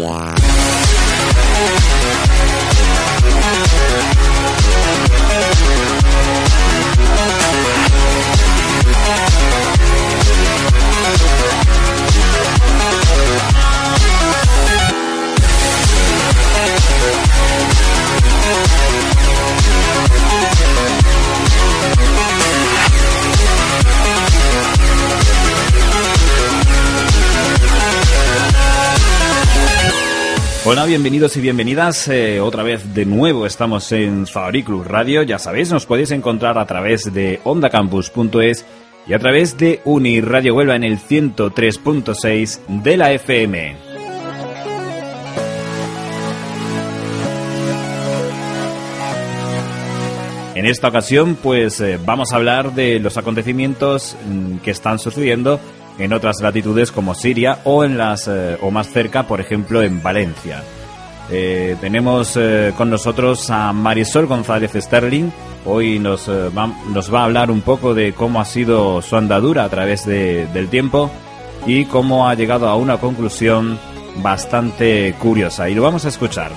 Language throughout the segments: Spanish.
Wow. Hola, bienvenidos y bienvenidas. Eh, otra vez de nuevo estamos en Fabriclub Radio. Ya sabéis, nos podéis encontrar a través de ondacampus.es y a través de Uniradio Huelva en el 103.6 de la FM. En esta ocasión, pues eh, vamos a hablar de los acontecimientos mm, que están sucediendo en otras latitudes como Siria o en las eh, o más cerca, por ejemplo, en Valencia. Eh, tenemos eh, con nosotros a Marisol González Sterling. Hoy nos, va, nos va a hablar un poco de cómo ha sido su andadura a través del tiempo y cómo ha llegado a una conclusión bastante curiosa. Y lo vamos a escuchar.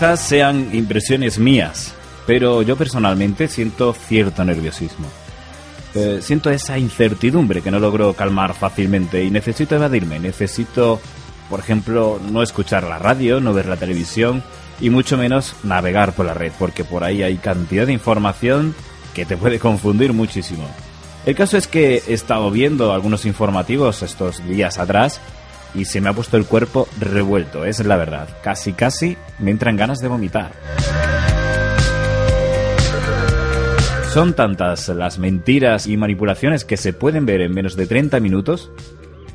Quizás sean impresiones mías, pero yo personalmente siento cierto nerviosismo. Eh, siento esa incertidumbre que no logro calmar fácilmente y necesito evadirme. Necesito, por ejemplo, no escuchar la radio, no ver la televisión y mucho menos navegar por la red, porque por ahí hay cantidad de información que te puede confundir muchísimo. El caso es que he estado viendo algunos informativos estos días atrás y se me ha puesto el cuerpo revuelto, es la verdad. Casi, casi me entran ganas de vomitar. Son tantas las mentiras y manipulaciones que se pueden ver en menos de 30 minutos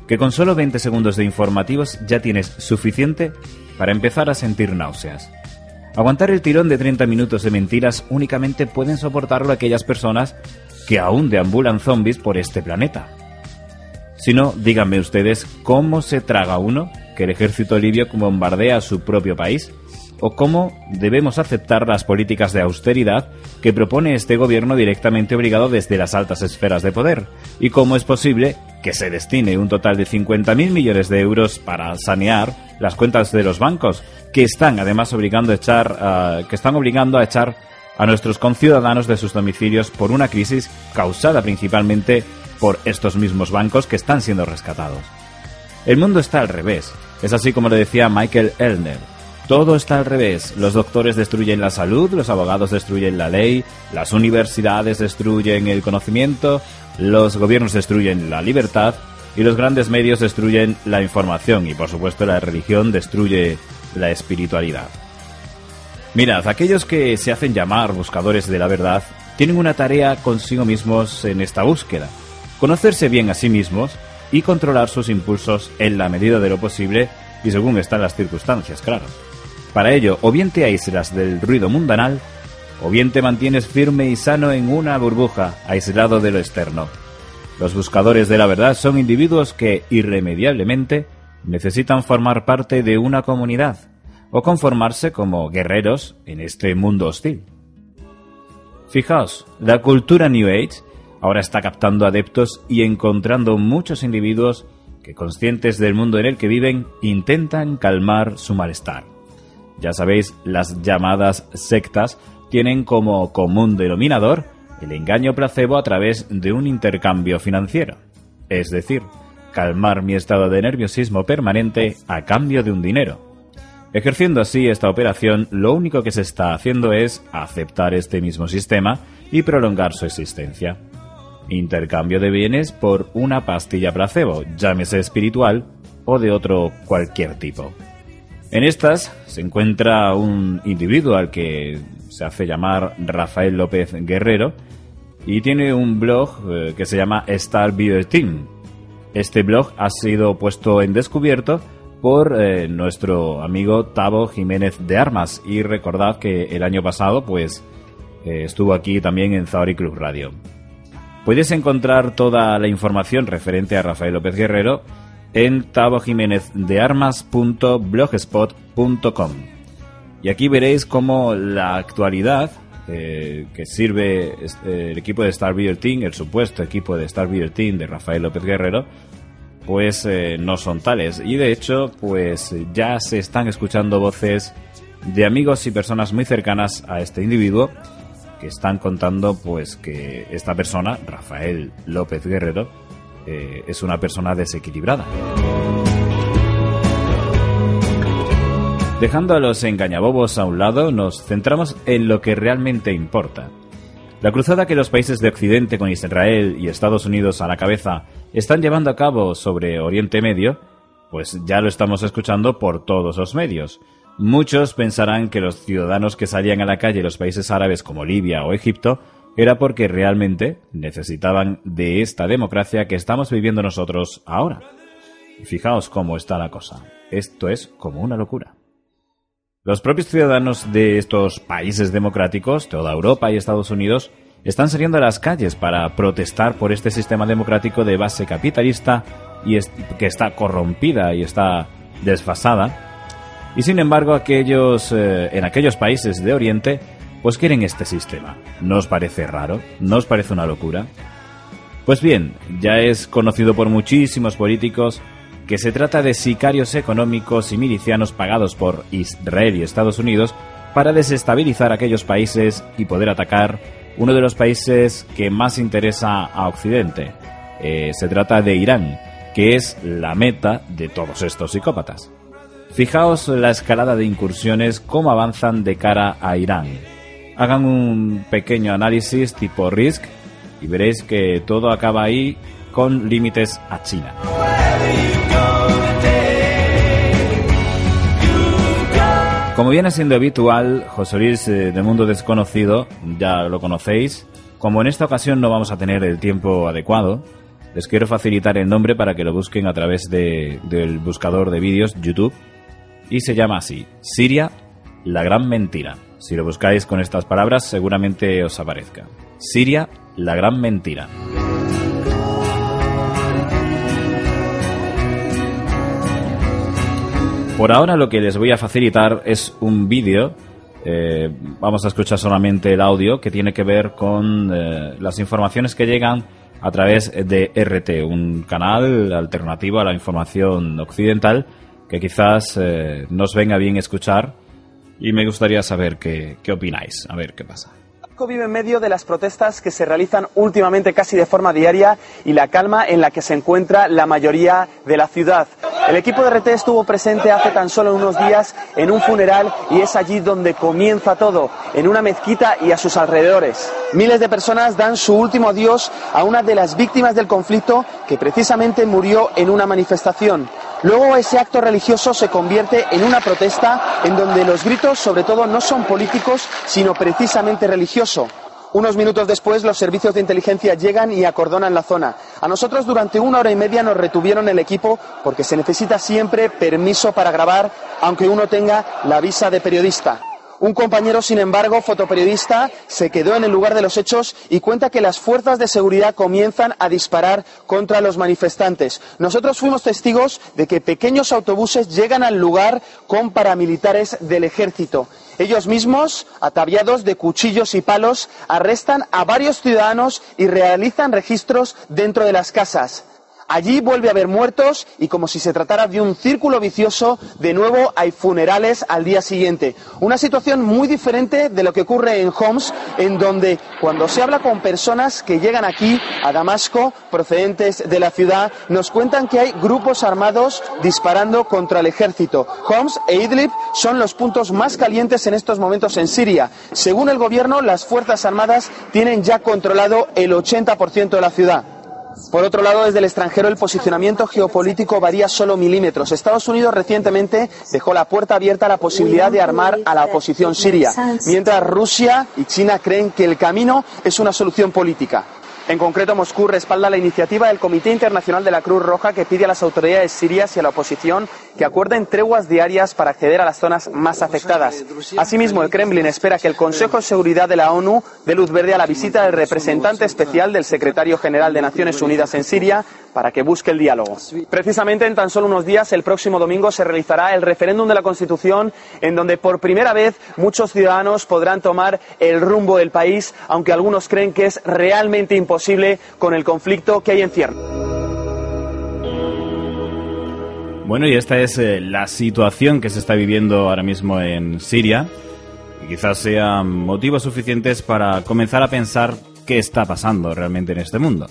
que con solo 20 segundos de informativos ya tienes suficiente para empezar a sentir náuseas. Aguantar el tirón de 30 minutos de mentiras únicamente pueden soportarlo aquellas personas que aún deambulan zombies por este planeta. Si no, díganme ustedes cómo se traga uno que el ejército libio bombardea a su propio país o cómo debemos aceptar las políticas de austeridad que propone este gobierno directamente obligado desde las altas esferas de poder y cómo es posible que se destine un total de 50.000 millones de euros para sanear las cuentas de los bancos que están además obligando a echar que están obligando a echar a nuestros conciudadanos de sus domicilios por una crisis causada principalmente por estos mismos bancos que están siendo rescatados. El mundo está al revés. Es así como le decía Michael Elner. Todo está al revés. Los doctores destruyen la salud, los abogados destruyen la ley, las universidades destruyen el conocimiento, los gobiernos destruyen la libertad y los grandes medios destruyen la información y por supuesto la religión destruye la espiritualidad. Mirad, aquellos que se hacen llamar buscadores de la verdad tienen una tarea consigo mismos en esta búsqueda conocerse bien a sí mismos y controlar sus impulsos en la medida de lo posible y según están las circunstancias, claro. Para ello, o bien te aíslas del ruido mundanal, o bien te mantienes firme y sano en una burbuja, aislado de lo externo. Los buscadores de la verdad son individuos que, irremediablemente, necesitan formar parte de una comunidad, o conformarse como guerreros en este mundo hostil. Fijaos, la cultura New Age ahora está captando adeptos y encontrando muchos individuos que, conscientes del mundo en el que viven, intentan calmar su malestar. Ya sabéis, las llamadas sectas tienen como común denominador el engaño placebo a través de un intercambio financiero. Es decir, calmar mi estado de nerviosismo permanente a cambio de un dinero. Ejerciendo así esta operación, lo único que se está haciendo es aceptar este mismo sistema y prolongar su existencia. Intercambio de bienes por una pastilla placebo, llámese espiritual o de otro cualquier tipo. En estas se encuentra un individuo al que se hace llamar Rafael López Guerrero y tiene un blog eh, que se llama Star Team. Este blog ha sido puesto en descubierto por eh, nuestro amigo Tavo Jiménez de Armas y recordad que el año pasado pues eh, estuvo aquí también en Zaori Club Radio. Puedes encontrar toda la información referente a Rafael López Guerrero en tavojiménezdearmas.blogspot.com. Y aquí veréis cómo la actualidad eh, que sirve eh, el equipo de Star Team, el supuesto equipo de Star Team de Rafael López Guerrero, pues eh, no son tales. Y de hecho, pues ya se están escuchando voces de amigos y personas muy cercanas a este individuo que están contando pues que esta persona, Rafael López Guerrero, es una persona desequilibrada. Dejando a los engañabobos a un lado, nos centramos en lo que realmente importa. La cruzada que los países de Occidente con Israel y Estados Unidos a la cabeza están llevando a cabo sobre Oriente Medio, pues ya lo estamos escuchando por todos los medios. Muchos pensarán que los ciudadanos que salían a la calle en los países árabes como Libia o Egipto era porque realmente necesitaban de esta democracia que estamos viviendo nosotros ahora. Fijaos cómo está la cosa. Esto es como una locura. Los propios ciudadanos de estos países democráticos, toda Europa y Estados Unidos, están saliendo a las calles para protestar por este sistema democrático de base capitalista y que está corrompida y está desfasada. Y sin embargo, aquellos, eh, en aquellos países de Oriente, pues quieren este sistema. ¿No os parece raro? ¿No os parece una locura? Pues bien, ya es conocido por muchísimos políticos que se trata de sicarios económicos y milicianos pagados por Israel y Estados Unidos para desestabilizar aquellos países y poder atacar uno de los países que más interesa a Occidente. Eh, se trata de Irán, que es la meta de todos estos psicópatas. Fijaos la escalada de incursiones, cómo avanzan de cara a Irán. Hagan un pequeño análisis tipo RISC y veréis que todo acaba ahí con límites a China. Como viene siendo habitual, José Luis eh, de Mundo Desconocido, ya lo conocéis. Como en esta ocasión no vamos a tener el tiempo adecuado, les quiero facilitar el nombre para que lo busquen a través del buscador de vídeos YouTube. Y se llama así, Siria, la gran mentira. Si lo buscáis con estas palabras seguramente os aparezca. Siria, la gran mentira. Por ahora lo que les voy a facilitar es un vídeo. Eh, vamos a escuchar solamente el audio que tiene que ver con eh, las informaciones que llegan a través de RT, un canal alternativo a la información occidental que quizás eh, nos venga bien escuchar y me gustaría saber qué, qué opináis. A ver qué pasa vive en medio de las protestas que se realizan últimamente casi de forma diaria y la calma en la que se encuentra la mayoría de la ciudad. El equipo de RT estuvo presente hace tan solo unos días en un funeral y es allí donde comienza todo, en una mezquita y a sus alrededores. Miles de personas dan su último adiós a una de las víctimas del conflicto que precisamente murió en una manifestación. Luego ese acto religioso se convierte en una protesta en donde los gritos sobre todo no son políticos, sino precisamente religioso. Unos minutos después, los servicios de inteligencia llegan y acordonan la zona. A nosotros durante una hora y media nos retuvieron el equipo porque se necesita siempre permiso para grabar, aunque uno tenga la visa de periodista. Un compañero, sin embargo, fotoperiodista, se quedó en el lugar de los hechos y cuenta que las fuerzas de seguridad comienzan a disparar contra los manifestantes. Nosotros fuimos testigos de que pequeños autobuses llegan al lugar con paramilitares del ejército. Ellos mismos, ataviados de cuchillos y palos, arrestan a varios ciudadanos y realizan registros dentro de las casas. Allí vuelve a haber muertos y como si se tratara de un círculo vicioso, de nuevo hay funerales al día siguiente. Una situación muy diferente de lo que ocurre en Homs, en donde cuando se habla con personas que llegan aquí a Damasco, procedentes de la ciudad, nos cuentan que hay grupos armados disparando contra el ejército. Homs e Idlib son los puntos más calientes en estos momentos en Siria. Según el gobierno, las Fuerzas Armadas tienen ya controlado el 80% de la ciudad. Por otro lado, desde el extranjero el posicionamiento geopolítico varía solo milímetros. Estados Unidos recientemente dejó la puerta abierta a la posibilidad de armar a la oposición siria, mientras Rusia y China creen que el camino es una solución política. En concreto, Moscú respalda la iniciativa del Comité Internacional de la Cruz Roja que pide a las autoridades sirias y a la oposición que acuerden treguas diarias para acceder a las zonas más afectadas. Asimismo, el Kremlin espera que el Consejo de Seguridad de la ONU dé luz verde a la visita del representante especial del secretario general de Naciones Unidas en Siria para que busque el diálogo. Precisamente en tan solo unos días, el próximo domingo, se realizará el referéndum de la Constitución, en donde por primera vez muchos ciudadanos podrán tomar el rumbo del país, aunque algunos creen que es realmente imposible con el conflicto que hay en cierre. Bueno, y esta es eh, la situación que se está viviendo ahora mismo en Siria. Quizás sean motivos suficientes para comenzar a pensar qué está pasando realmente en este mundo.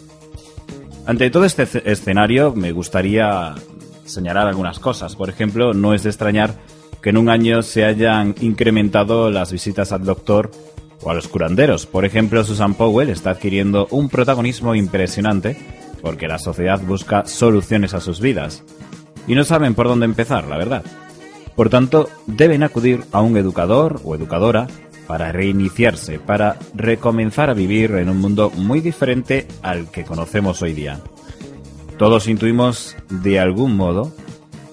Ante todo este escenario me gustaría señalar algunas cosas. Por ejemplo, no es de extrañar que en un año se hayan incrementado las visitas al doctor o a los curanderos. Por ejemplo, Susan Powell está adquiriendo un protagonismo impresionante porque la sociedad busca soluciones a sus vidas. Y no saben por dónde empezar, la verdad. Por tanto, deben acudir a un educador o educadora para reiniciarse, para recomenzar a vivir en un mundo muy diferente al que conocemos hoy día. Todos intuimos de algún modo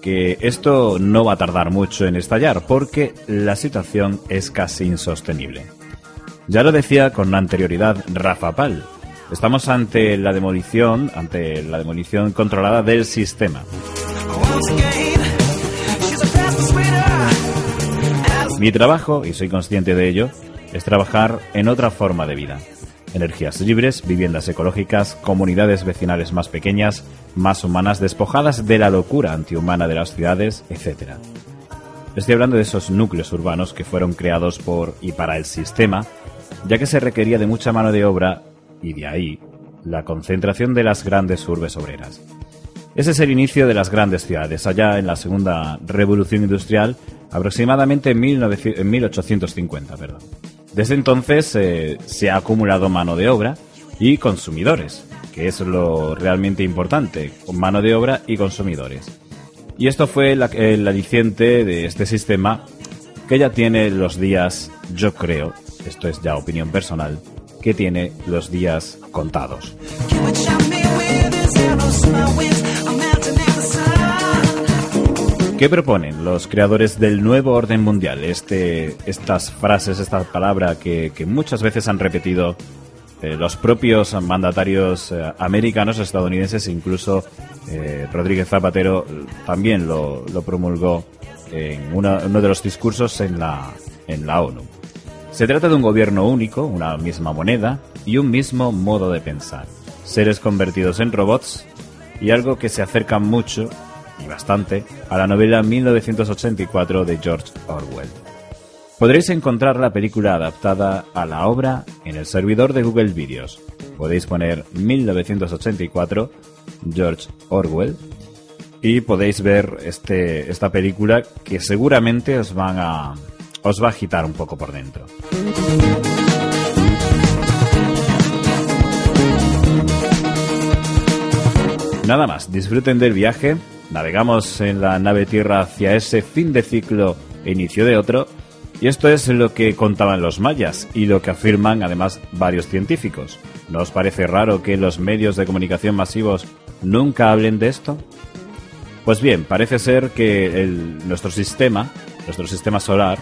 que esto no va a tardar mucho en estallar porque la situación es casi insostenible. Ya lo decía con anterioridad Rafa Pal. Estamos ante la demolición, ante la demolición controlada del sistema. Mi trabajo, y soy consciente de ello, es trabajar en otra forma de vida. Energías libres, viviendas ecológicas, comunidades vecinales más pequeñas, más humanas, despojadas de la locura antihumana de las ciudades, etc. Estoy hablando de esos núcleos urbanos que fueron creados por y para el sistema, ya que se requería de mucha mano de obra y de ahí la concentración de las grandes urbes obreras. Ese es el inicio de las grandes ciudades, allá en la segunda revolución industrial, aproximadamente en, 1850. Perdón. Desde entonces eh, se ha acumulado mano de obra y consumidores, que es lo realmente importante, mano de obra y consumidores. Y esto fue el aliciente de este sistema que ya tiene los días, yo creo, esto es ya opinión personal, que tiene los días contados. ¿Qué proponen los creadores del nuevo orden mundial? Este, estas frases, esta palabra que, muchas veces han repetido eh, los propios mandatarios eh, americanos, estadounidenses, incluso eh, Rodríguez Zapatero también lo, promulgó en uno de los discursos en la, en la ONU. Se trata de un gobierno único, una misma moneda y un mismo modo de pensar. Seres convertidos en robots y algo que se acerca mucho y bastante, a la novela 1984 de George Orwell. Podréis encontrar la película adaptada a la obra en el servidor de Google Videos. Podéis poner 1984 George Orwell y podéis ver este, esta película que seguramente os, van a, os va a agitar un poco por dentro. Nada más, disfruten del viaje Navegamos en la nave Tierra hacia ese fin de ciclo e inicio de otro, y esto es lo que contaban los mayas y lo que afirman además varios científicos. ¿No os parece raro que los medios de comunicación masivos nunca hablen de esto? Pues bien, parece ser que nuestro sistema, nuestro sistema solar,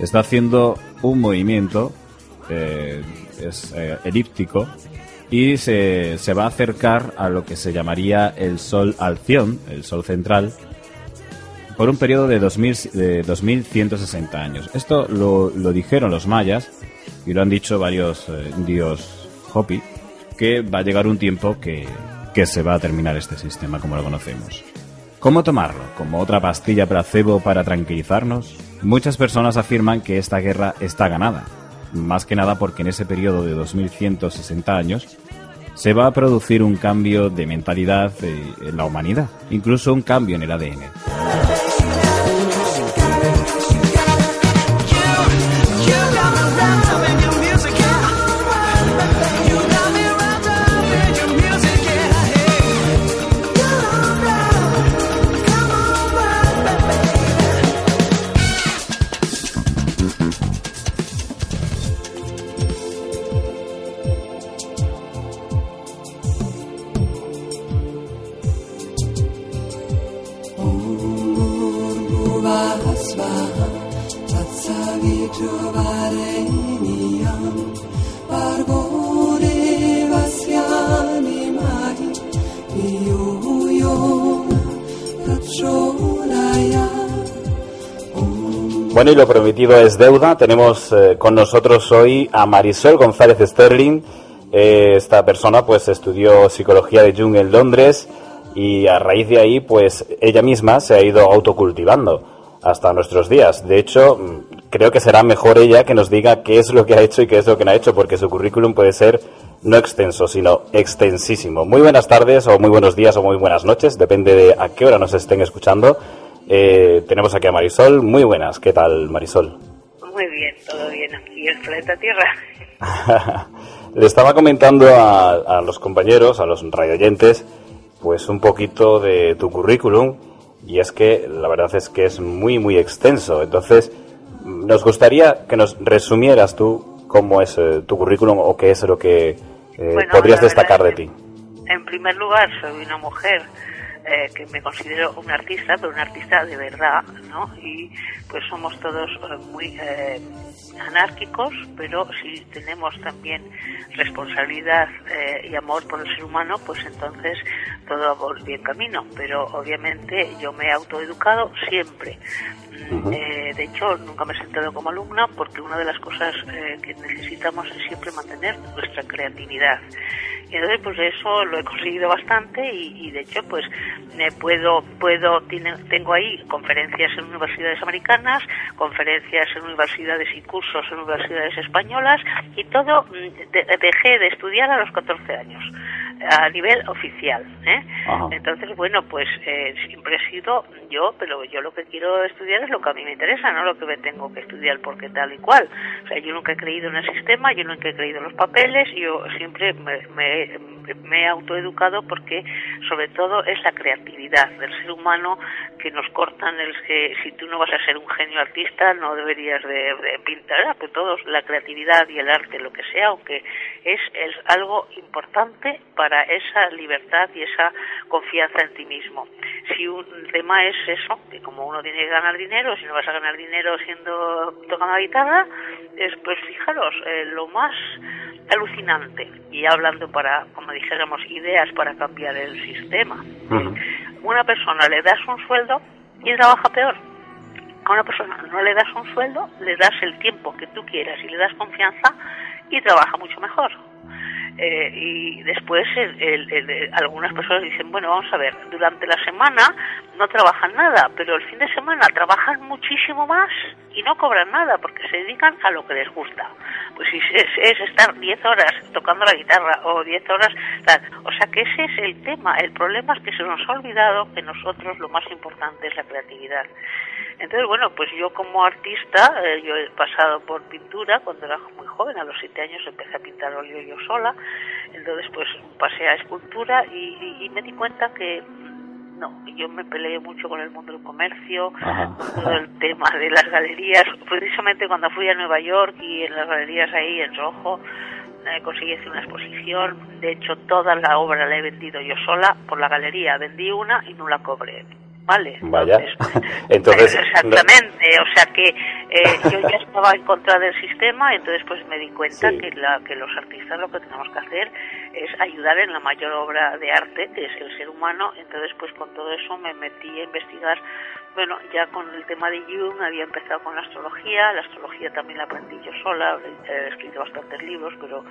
está haciendo un movimiento eh, es, eh, elíptico y se, se, va a acercar a lo que se llamaría el Sol Alción, el Sol central, por un periodo de, 2000, de 2160 años. Esto lo, lo, dijeron los mayas y lo han dicho varios eh, indios Hopi, que va a llegar un tiempo que, que se va a terminar este sistema como lo conocemos. ¿Cómo tomarlo? ¿Como otra pastilla placebo para tranquilizarnos? Muchas personas afirman que esta guerra está ganada, más que nada porque en ese periodo de 2160 años se va a producir un cambio de mentalidad en la humanidad, incluso un cambio en el ADN. Bueno, y lo prometido es deuda. Tenemos eh, con nosotros hoy a Marisol González Sterling. Eh, esta persona pues estudió psicología de Jung en Londres y a raíz de ahí pues ella misma se ha ido autocultivando hasta nuestros días. De hecho, mm, creo que será mejor ella que nos diga qué es lo que ha hecho y qué es lo que no ha hecho, porque su currículum puede ser no extenso, sino extensísimo. Muy buenas tardes o muy buenos días o muy buenas noches, depende de a qué hora nos estén escuchando. Eh, tenemos aquí a Marisol. Muy buenas. ¿Qué tal, Marisol? Muy bien, todo bien aquí en el planeta Tierra. Le estaba comentando a, los compañeros, a los radioyentes, pues un poquito de tu currículum y es que la verdad es que es muy, muy extenso. Entonces, nos gustaría que nos resumieras tú cómo es eh, tu currículum o qué es lo que eh, podrías destacar de ti. En primer lugar, soy una mujer eh, que me considero un artista, pero un artista de verdad, ¿no? Y pues somos todos eh, muy eh, anárquicos, pero si tenemos también responsabilidad y amor por el ser humano, pues entonces todo va por bien camino. Pero obviamente yo me he autoeducado siempre. De hecho, nunca me he sentado como alumna porque una de las cosas que necesitamos es siempre mantener nuestra creatividad. Y entonces, pues eso lo he conseguido bastante y, de hecho, pues me puedo, puedo, tengo ahí conferencias en universidades americanas, conferencias en universidades y cursos en universidades españolas y todo mm, dejé de estudiar a los 14 años a nivel oficial. ¿eh? Entonces, bueno, pues eh, siempre he sido yo, pero yo lo que quiero estudiar es lo que a mí me interesa, no lo que me tengo que estudiar porque tal y cual. O sea, yo nunca he creído en el sistema, yo nunca he creído en los papeles, yo siempre me, me, me he autoeducado porque sobre todo es la creatividad del ser humano que nos cortan el que si tú no vas a ser un genio artista no deberías de, pintar, ah, pues todos, la creatividad y el arte, lo que sea, aunque es, es algo importante para esa libertad y esa confianza en ti mismo. Si un tema es eso, que como uno tiene que ganar dinero, si no vas a ganar dinero siendo tocando la guitarra, es, pues fijaros, eh, lo más alucinante y hablando para, como dijéramos, ideas para cambiar el sistema. Una persona le das un sueldo y trabaja peor. A una persona no le das un sueldo, le das el tiempo que tú quieras y le das confianza y trabaja mucho mejor. Eh, y después algunas personas dicen, bueno, vamos a ver, durante la semana no trabajan nada, pero el fin de semana trabajan muchísimo más y no cobran nada porque se dedican a lo que les gusta. Pues si es, estar 10 horas tocando la guitarra o 10 horas, o sea que ese es el tema. El problema es que se nos ha olvidado que nosotros lo más importante es la creatividad. Entonces, bueno, pues yo como artista, eh, yo he pasado por pintura cuando era muy joven, a los siete años empecé a pintar óleo yo sola, entonces pues pasé a escultura y, me di cuenta que mm, no, yo me peleé mucho con el mundo del comercio, con todo el tema de las galerías, precisamente cuando fui a Nueva York y en las galerías ahí en Rojo, eh, conseguí hacer una exposición, de hecho toda la obra la he vendido yo sola. Por la galería, vendí una y no la cobré ¿vale? Vaya. Entonces, exactamente, o sea que Eh, yo ya estaba en contra del sistema, entonces pues me di cuenta que, la, que los artistas lo que tenemos que hacer es ayudar en la mayor obra de arte, que es el ser humano. Entonces pues con todo eso me metí a investigar bueno, ya con el tema de Jung había empezado con la astrología, la astrología también la aprendí yo sola, he escrito bastantes libros, pero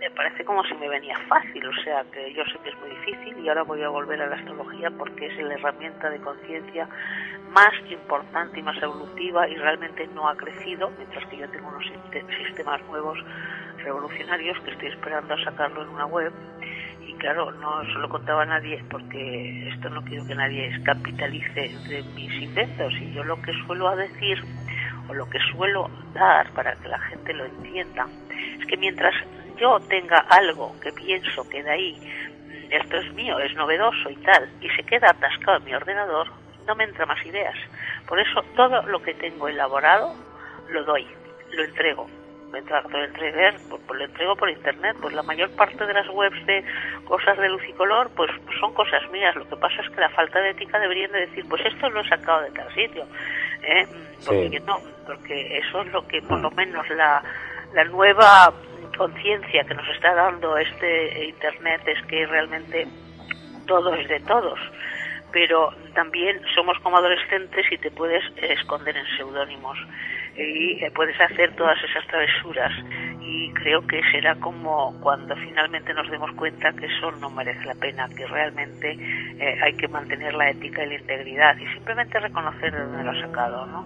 me parece como si me venía fácil, o sea que yo sé que es muy difícil y ahora voy a volver a la astrología porque es la herramienta de conciencia más importante y más evolutiva y realmente no ha crecido, mientras que yo tengo unos sistemas nuevos revolucionarios que estoy esperando a sacarlo en una web. Y claro, no se lo contaba a nadie porque esto no quiero que nadie capitalice de mis inventos. Y yo lo que suelo decir o lo que suelo dar para que la gente lo entienda es que mientras yo tenga algo que pienso que de ahí mm, esto es mío, es novedoso y tal, y se queda atascado en mi ordenador, no me entra más ideas. Por eso todo lo que tengo elaborado lo doy, lo entrego. Lo entregar, pues, pues, lo entrego por internet, pues la mayor parte de las webs de cosas de luz y color, pues son cosas mías. Lo que pasa es que la falta de ética deberían de decir, pues esto lo he sacado de tal sitio, ¿eh? porque no, porque eso es lo que por lo menos la, la nueva conciencia que nos está dando este Internet es que realmente todo es de todos, pero también somos como adolescentes y te puedes esconder en seudónimos y puedes hacer todas esas travesuras y creo que será como cuando finalmente nos demos cuenta que eso no merece la pena, que realmente eh, hay que mantener la ética y la integridad y simplemente reconocer de dónde lo ha sacado, ¿no?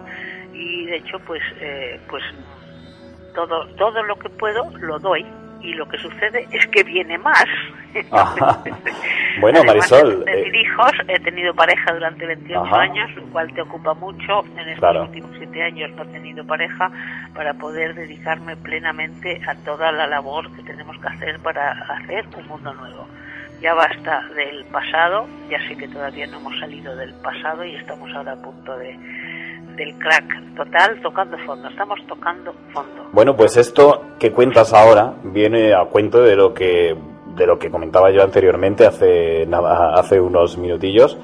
Y de hecho, pues, eh, pues todo, todo lo que puedo lo doy y lo que sucede es que viene más. bueno, Marisol. De eh, hijos, he tenido pareja durante 28 años, lo cual te ocupa mucho. En estos últimos 7 años no he tenido pareja para poder dedicarme plenamente a toda la labor que tenemos que hacer para hacer un mundo nuevo. Ya basta del pasado, ya sé que todavía no hemos salido del pasado y estamos ahora a punto de, del crack total tocando fondo, estamos tocando fondo. Bueno, pues esto que cuentas ahora viene a cuento de lo que de lo que comentaba yo anteriormente hace hace unos minutillos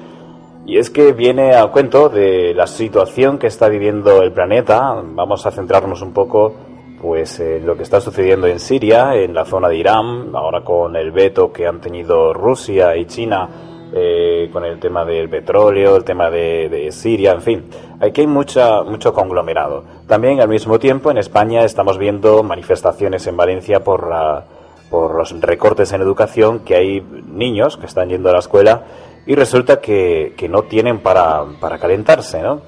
y es que viene a cuento de la situación que está viviendo el planeta. Vamos a centrarnos un poco pues en lo que está sucediendo en Siria, en la zona de Irán, ahora con el veto que han tenido Rusia y China eh, con el tema del petróleo, el tema de, Siria, en fin. Aquí hay mucha, mucho conglomerado. También al mismo tiempo en España estamos viendo manifestaciones en Valencia por, por los recortes en educación, que hay niños que están yendo a la escuela y resulta que, no tienen para, para calentarse, ¿no?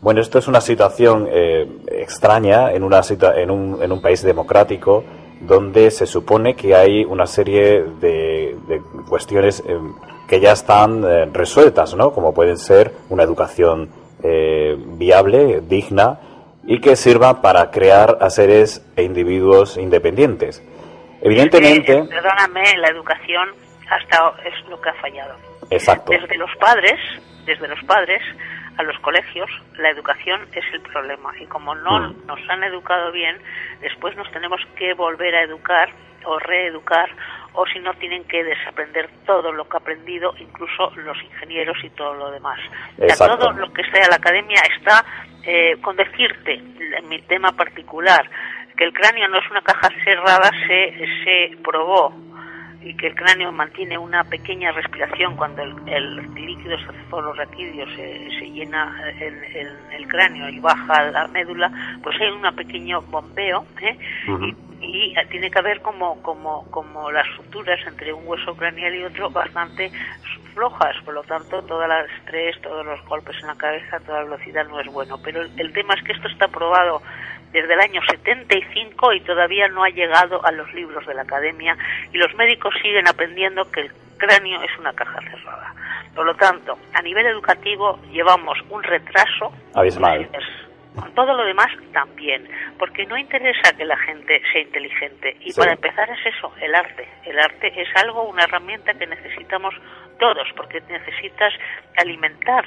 Bueno, esto es una situación eh, extraña en, una en, un, en un país democrático donde se supone que hay una serie de, de cuestiones eh, que ya están eh, resueltas, ¿no? Como pueden ser una educación eh, viable, digna y que sirva para crear a seres e individuos independientes. Evidentemente. perdóname, la educación hasta es lo que ha fallado. Exacto. Desde los padres, desde los padres a los colegios, la educación es el problema y como no mm. nos han educado bien, después nos tenemos que volver a educar o reeducar o si no tienen que desaprender todo lo que ha aprendido, incluso los ingenieros y todo lo demás. todo lo que sea la academia está eh, con decirte, en mi tema particular, que el cráneo no es una caja cerrada, se, se probó y que el cráneo mantiene una pequeña respiración cuando el, el líquido cefalorraquídeo se, se llena en, el cráneo y baja la médula, pues hay un pequeño bombeo ¿eh? y, tiene que haber como, como, como las suturas entre un hueso craneal y otro bastante flojas, por lo tanto todo el estrés, todos los golpes en la cabeza, toda la velocidad no es bueno, pero el tema es que esto está probado desde el año 75 y todavía no ha llegado a los libros de la academia y los médicos siguen aprendiendo que el cráneo es una caja cerrada. Por lo tanto, a nivel educativo llevamos un retraso abismal. Con todo lo demás también, porque no interesa que la gente sea inteligente. Y para empezar es eso, el arte. El arte es algo, una herramienta que necesitamos todos, porque necesitas alimentar,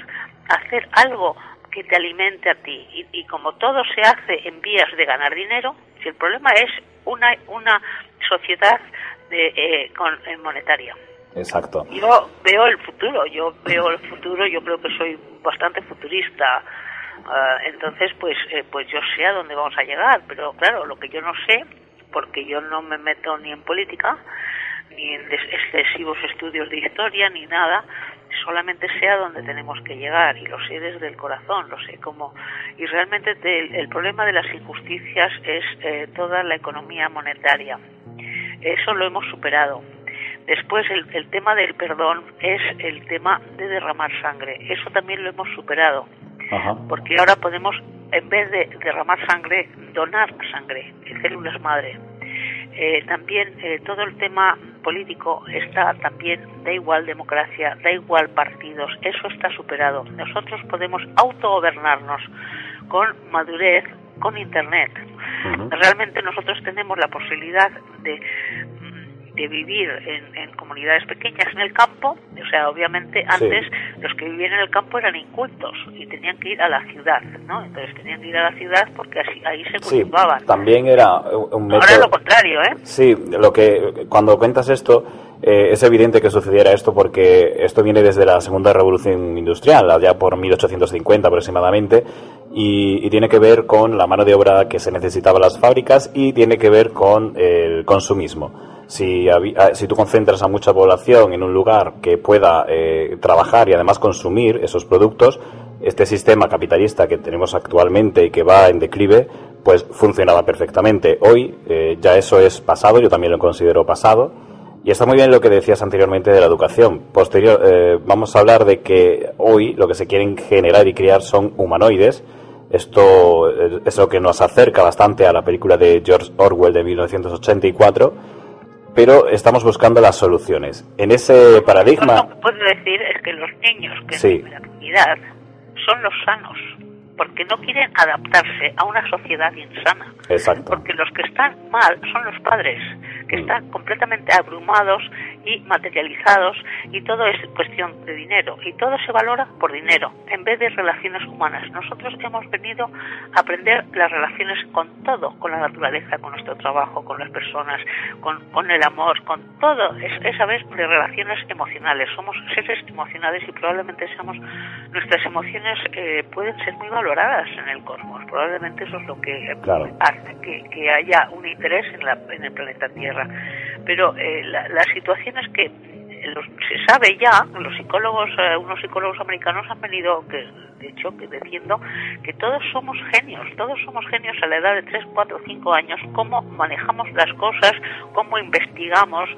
hacer algo que te alimente a ti. Y, como todo se hace en vías de ganar dinero, si el problema es una, una sociedad de, eh, con, eh, monetaria. Exacto. Yo veo el futuro, yo veo el futuro, yo creo que soy bastante futurista. Ah, entonces, pues, eh, pues yo sé a dónde vamos a llegar, pero claro, lo que yo no sé, porque yo no me meto ni en política, ni en excesivos estudios de historia, ni nada, solamente sé a dónde tenemos que llegar y lo sé desde el corazón, lo sé como y realmente el, problema de las injusticias es eh, toda la economía monetaria. Eso lo hemos superado. Después el, el tema del perdón es el tema de derramar sangre. Eso también lo hemos superado. Porque ahora podemos, en vez de derramar sangre, donar sangre, células madre. Eh, también eh, todo el tema político está también, da igual democracia, da igual partidos, eso está superado. Nosotros podemos autogobernarnos con madurez, con Internet. Realmente nosotros tenemos la posibilidad de de vivir en, comunidades pequeñas en el campo, o sea, obviamente antes los que vivían en el campo eran incultos y tenían que ir a la ciudad, ¿no? Entonces tenían que ir a la ciudad porque así, ahí se cultivaban. también era un método... Ahora lo contrario, ¿eh? Sí, lo que cuando cuentas esto eh, es evidente que sucediera esto porque esto viene desde la segunda revolución industrial, allá por 1850 aproximadamente, y, tiene que ver con la mano de obra que se necesitaba en las fábricas y tiene que ver con el consumismo. Si, ah, si tú concentras a mucha población en un lugar que pueda eh, trabajar y además consumir esos productos, este sistema capitalista que tenemos actualmente y que va en declive, pues funcionaba perfectamente. Hoy eh, ya eso es pasado, yo también lo considero pasado. Y está muy bien lo que decías anteriormente de la educación. Posterior, eh, vamos a hablar de que hoy lo que se quieren generar y crear son humanoides. Esto es lo que nos acerca bastante a la película de George Orwell de 1984 pero estamos buscando las soluciones. En ese paradigma... Lo que puedo decir es que los niños que sí. en la comunidad son los sanos, porque no quieren adaptarse a una sociedad insana. Exacto. Porque los que están mal son los padres, que están completamente abrumados y materializados y todo es cuestión de dinero y todo se valora por dinero en vez de relaciones humanas. Nosotros hemos venido a aprender las relaciones con todo, con la naturaleza, con nuestro trabajo, con las personas, con, con el amor, con todo, es, esa vez de relaciones emocionales. Somos seres emocionales y probablemente seamos, nuestras emociones eh, pueden ser muy valoradas en el cosmos. Probablemente eso es lo que hace que, que, haya un interés en, la, en el planeta Tierra. Pero eh, la, la situación es que se sabe ya, los psicólogos, eh, unos psicólogos americanos han venido, que, de hecho, que diciendo que todos somos genios, todos somos genios a la edad de 3, 4, 5 años, cómo manejamos las cosas, cómo investigamos,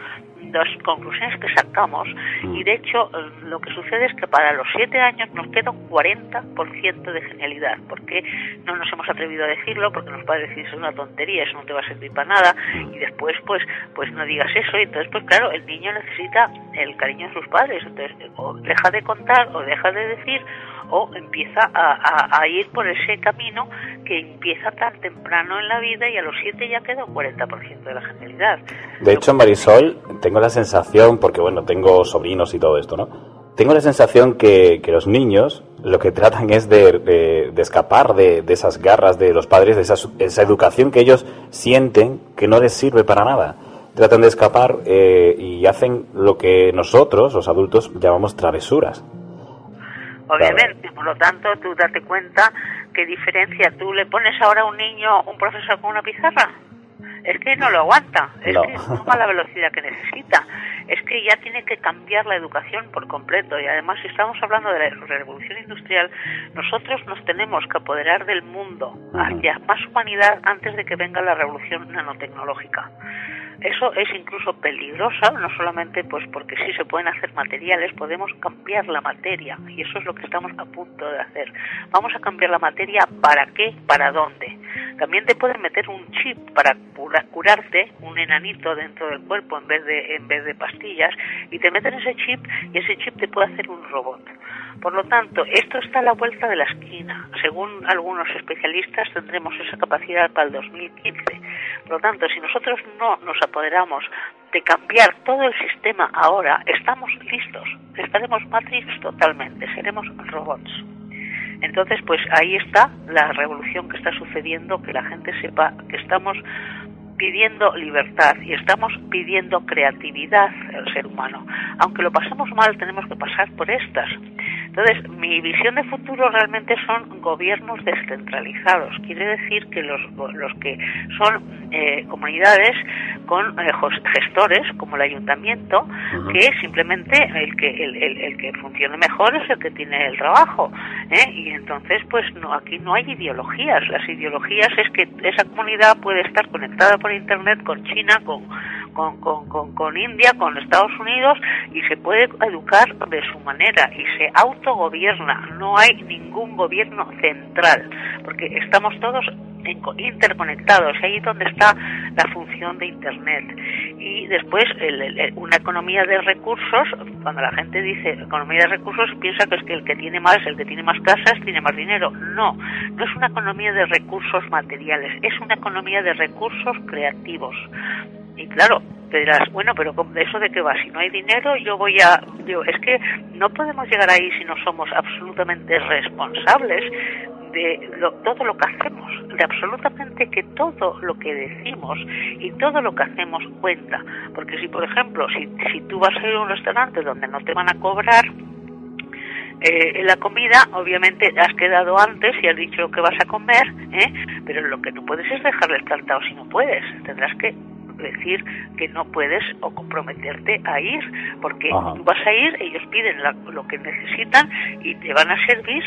las conclusiones que sacamos y mm. de hecho lo que sucede es que para los siete años nos queda un 40% de genialidad porque no nos hemos atrevido a decirlo porque nos puede decir es una tontería eso no te va a servir para nada mm. y después pues pues no digas eso y entonces pues claro el niño necesita el cariño de sus padres entonces o deja de contar o deja de decir o empieza a, ir por ese camino que empieza tan temprano en la vida y a los siete ya queda un 40% de la genialidad. De hecho, Marisol, tengo la sensación, porque bueno, tengo sobrinos y todo esto, ¿no? Tengo la sensación que, que los niños lo que tratan es de, escapar de, de, esas garras de los padres, de esa, esa, educación que ellos sienten que no les sirve para nada. Tratan de escapar eh, y hacen lo que nosotros, los adultos, llamamos travesuras obviamente. Por lo tanto, tú date cuenta qué diferencia. Tú le pones ahora a un niño, un profesor con una pizarra. Es que no lo aguanta, es que no toma la velocidad que necesita, es que ya tiene que cambiar la educación por completo y además si estamos hablando de la revolución industrial, nosotros nos tenemos que apoderar del mundo hacia más humanidad antes de que venga la revolución nanotecnológica. Eso es incluso peligroso, no solamente pues porque sí se pueden hacer materiales, podemos cambiar la materia y eso es lo que estamos a punto de hacer. Vamos a cambiar la materia para qué, para dónde. También te pueden meter un chip para curarte, un enanito dentro del cuerpo en vez de en vez de pastillas y te meten ese chip y ese chip te puede hacer un robot. Por lo tanto, esto está a la vuelta de la esquina. Según algunos especialistas, tendremos esa capacidad para el 2015. Por lo tanto, si nosotros no nos apoderamos de cambiar todo el sistema ahora, estamos listos. Estaremos Matrix totalmente, seremos robots. Entonces, pues ahí está la revolución que está sucediendo, que la gente sepa que estamos pidiendo libertad y estamos pidiendo creatividad al ser humano. Aunque lo pasemos mal, tenemos que pasar por estas. Entonces, mi visión de futuro realmente son gobiernos descentralizados. Quiere decir que los, los que son eh, comunidades con eh, gestores, como el ayuntamiento, que simplemente el que, el, el, que funcione mejor es el que tiene el trabajo. ¿eh? Y entonces, pues no aquí no hay ideologías. Las ideologías es que esa comunidad puede estar conectada por Internet con China, con con, con, con, India, con Estados Unidos y se puede educar de su manera y se autogobierna. No hay ningún gobierno central porque estamos todos interconectados ahí es donde está la función de Internet. Y después una economía de recursos, cuando la gente dice economía de recursos piensa que es que el que tiene más, el que tiene más casas, tiene más dinero. No, no es una economía de recursos materiales, es una economía de recursos creativos. Y claro, te dirás, bueno, pero ¿de eso de qué va? Si no hay dinero, yo voy a... Digo, es que no podemos llegar ahí si no somos absolutamente responsables de todo lo que hacemos, de absolutamente que todo lo que decimos y todo lo que hacemos cuenta. Porque si, por ejemplo, si, si tú vas a ir a un restaurante donde no te van a cobrar eh, la comida, obviamente has quedado antes y has dicho que vas a comer, ¿eh? pero lo que no puedes es dejarle plantado si no puedes. Tendrás que decir que no puedes o comprometerte a ir, porque tú vas a ir, ellos piden lo que necesitan y te van a servir,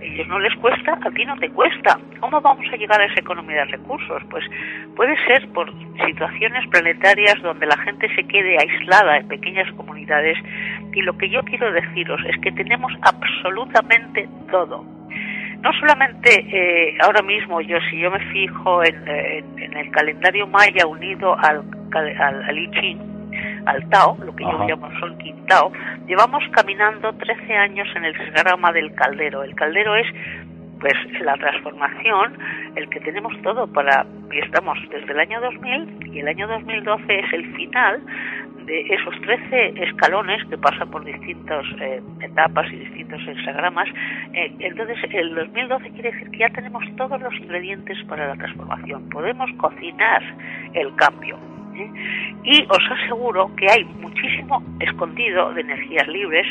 ellos no les cuesta, a ti no te cuesta. ¿Cómo vamos a llegar a esa economía de recursos? Pues puede ser por situaciones planetarias donde la gente se quede aislada en pequeñas comunidades y lo que yo quiero deciros es que tenemos absolutamente todo no solamente eh, ahora mismo yo si yo me fijo en, el calendario maya unido al, al, al I Ching, al Tao, lo que yo llamo Sol Tao, llevamos caminando 13 años en el diagrama del caldero. El caldero es pues la transformación, el que tenemos todo para, y estamos desde el año 2000 y el año 2012 es el final de esos 13 escalones que pasan por distintas eh, etapas y distintos hexagramas, eh, entonces el 2012 quiere decir que ya tenemos todos los ingredientes para la transformación. Podemos cocinar el cambio. ¿eh? Y os aseguro que hay muchísimo escondido de energías libres,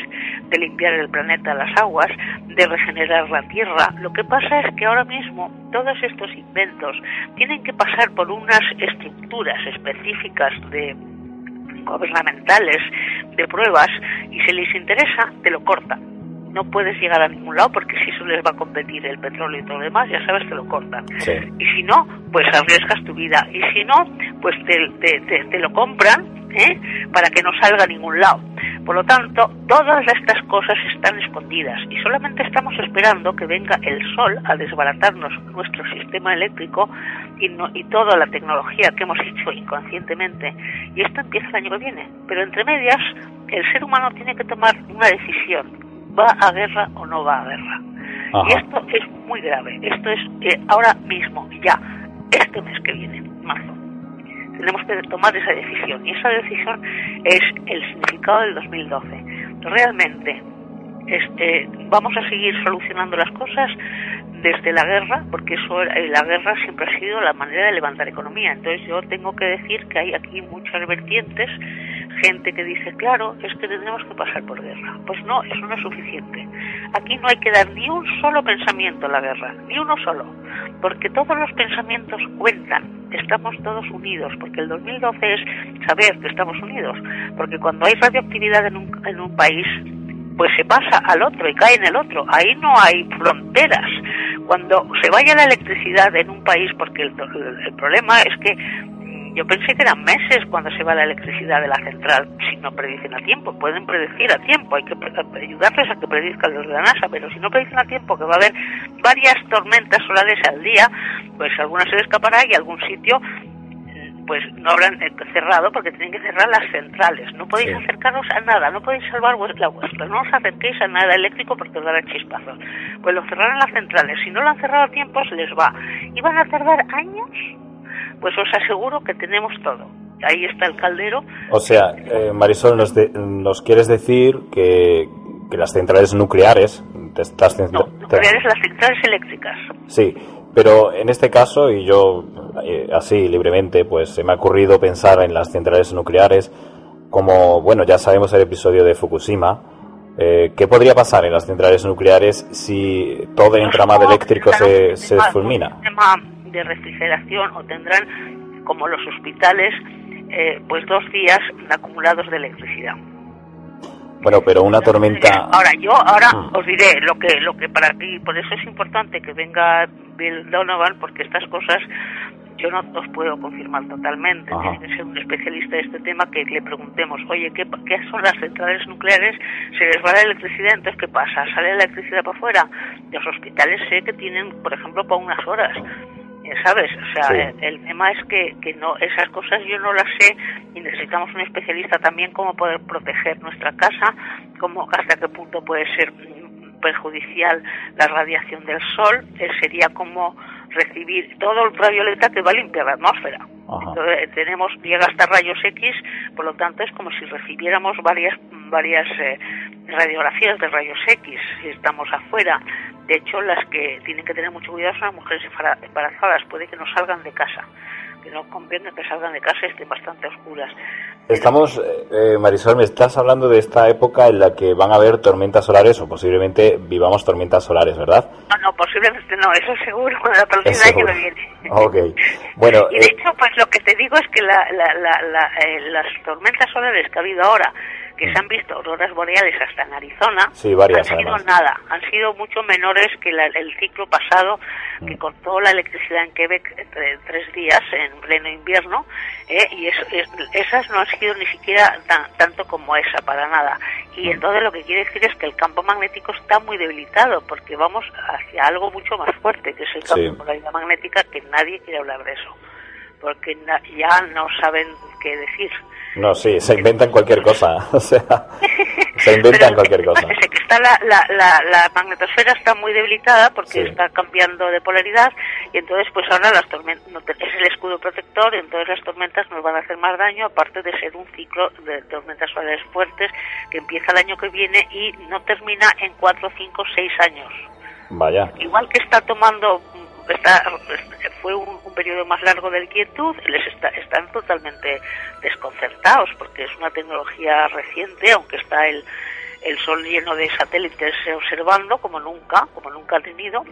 de limpiar el planeta, las aguas, de regenerar la tierra. Lo que pasa es que ahora mismo todos estos inventos tienen que pasar por unas estructuras específicas de gubernamentales de pruebas y si les interesa, te lo cortan. No puedes llegar a ningún lado porque si eso les va a competir el petróleo y todo lo demás, ya sabes, te lo cortan. Y si no, pues arriesgas tu vida. Y si no, pues te, te, te lo compran ¿eh? para que no salga a ningún lado. Por lo tanto, todas estas cosas están escondidas y solamente estamos esperando que venga el sol a desbaratarnos nuestro sistema eléctrico y, y toda la tecnología que hemos hecho inconscientemente. Y esto empieza el año que viene. Pero entre medias, el ser humano tiene que tomar una decisión. ¿Va a guerra o no va a guerra? Y esto es muy grave. Esto es eh, ahora mismo, ya, este mes que viene, marzo tenemos que tomar esa decisión. Y esa decisión es el significado del 2012. Realmente, este, vamos a seguir solucionando las cosas desde la guerra, porque eso eh, la guerra siempre ha sido la manera de levantar economía. Entonces yo tengo que decir que hay aquí muchas vertientes, gente que dice, claro, es que tenemos que pasar por guerra. Pues no, eso no es suficiente. Aquí no hay que dar ni un solo pensamiento a la guerra, ni uno solo, porque todos los pensamientos cuentan, estamos todos unidos, porque el 2012 es saber que estamos unidos, porque cuando hay radioactividad en un, en un país, pues se pasa al otro y cae en el otro. Ahí no hay fronteras. Cuando se vaya la electricidad en un país, porque el, problema es que mm, yo pensé que eran meses cuando se va la electricidad de la central, si no predicen a tiempo. Pueden predecir a tiempo, hay que ayudarles a que predizcan los de la NASA, pero si no predicen a tiempo que va a haber varias tormentas solares al día, pues alguna se escapará y algún sitio pues no habrán cerrado porque tienen que cerrar las centrales. No podéis acercaros a nada, no podéis salvar la vuestra, no os acerquéis a nada eléctrico porque os dará chispazos. Pues lo cerrarán las centrales. Si no lo han cerrado a tiempo, se les va. ¿Y van a tardar años? Pues os aseguro que tenemos todo. Ahí está el caldero. O sea, eh, Marisol, nos, nos quieres decir que, que las centrales nucleares... Estas, no, nucleares las centrales eléctricas. Sí, pero en este caso, y yo eh, así libremente, pues se me ha ocurrido pensar en las centrales nucleares como, bueno, ya sabemos el episodio de Fukushima, Eh, ¿Qué podría pasar en las centrales nucleares si todo el entramado eléctrico se, se fulmina? Un sistema de refrigeración o tendrán, como los hospitales, eh, pues dos días acumulados de electricidad. Bueno, pero una tormenta. Ahora yo ahora hmm. os diré lo que lo que para ti, por eso es importante que venga Bill Donovan porque estas cosas yo no os puedo confirmar totalmente. Tiene que ser un especialista de este tema que le preguntemos, oye, ¿qué, ¿qué, son las centrales nucleares? Se les va la electricidad, entonces ¿qué pasa? ¿Sale la electricidad para afuera? Los hospitales sé que tienen, por ejemplo, para unas horas. Eh, ¿Sabes? O sea, el, tema es que, que no esas cosas yo no las sé y necesitamos un especialista también cómo poder proteger nuestra casa, cómo hasta qué punto puede ser perjudicial la radiación del sol, eh, sería como recibir todo el ultravioleta que va a limpiar la atmósfera. Entonces, tenemos, llega hasta rayos X, por lo tanto es como si recibiéramos varias, varias eh, radiografías de rayos X si estamos afuera. De hecho, las que tienen que tener mucho cuidado son las mujeres embarazadas, puede que no salgan de casa que no conviene que salgan de casa y estén bastante oscuras. Estamos, eh, Marisol, me estás hablando de esta época en la que van a haber tormentas solares o posiblemente vivamos tormentas solares, ¿verdad? No, no, posiblemente no, eso seguro, cuando la próxima año me viene. Ok, bueno... y de eh, hecho, pues lo que te digo es que la, la, la, eh, las tormentas solares que ha habido ahora que se han visto auroras boreales hasta en Arizona sí, varias, han sido nada, han sido mucho menores que el ciclo pasado que mm. cortó la electricidad en Quebec tres días en pleno invierno eh, y esas no han sido ni siquiera tanto como esa, para nada. Y mm. entonces lo que quiere decir es que el campo magnético está muy debilitado porque vamos hacia algo mucho más fuerte, que es el campo de polaridad magnética, que nadie quiere hablar de eso, porque ya no saben qué decir. No, sí, se inventan cualquier cosa. O sea, se inventan cualquier cosa. que está la, la, la, magnetosfera está muy debilitada porque está cambiando de polaridad y entonces pues ahora las tormentas es el escudo protector y entonces las tormentas nos van a hacer más daño aparte de ser un ciclo de tormentas solares fuertes que empieza el año que viene y no termina en 4, 5, 6 años. Vaya. Igual que está tomando está, fue un, periodo más largo de quietud, les están totalmente desconcertados porque es una tecnología reciente, aunque está el, el sol lleno de satélites observando como nunca, como nunca ha tenido,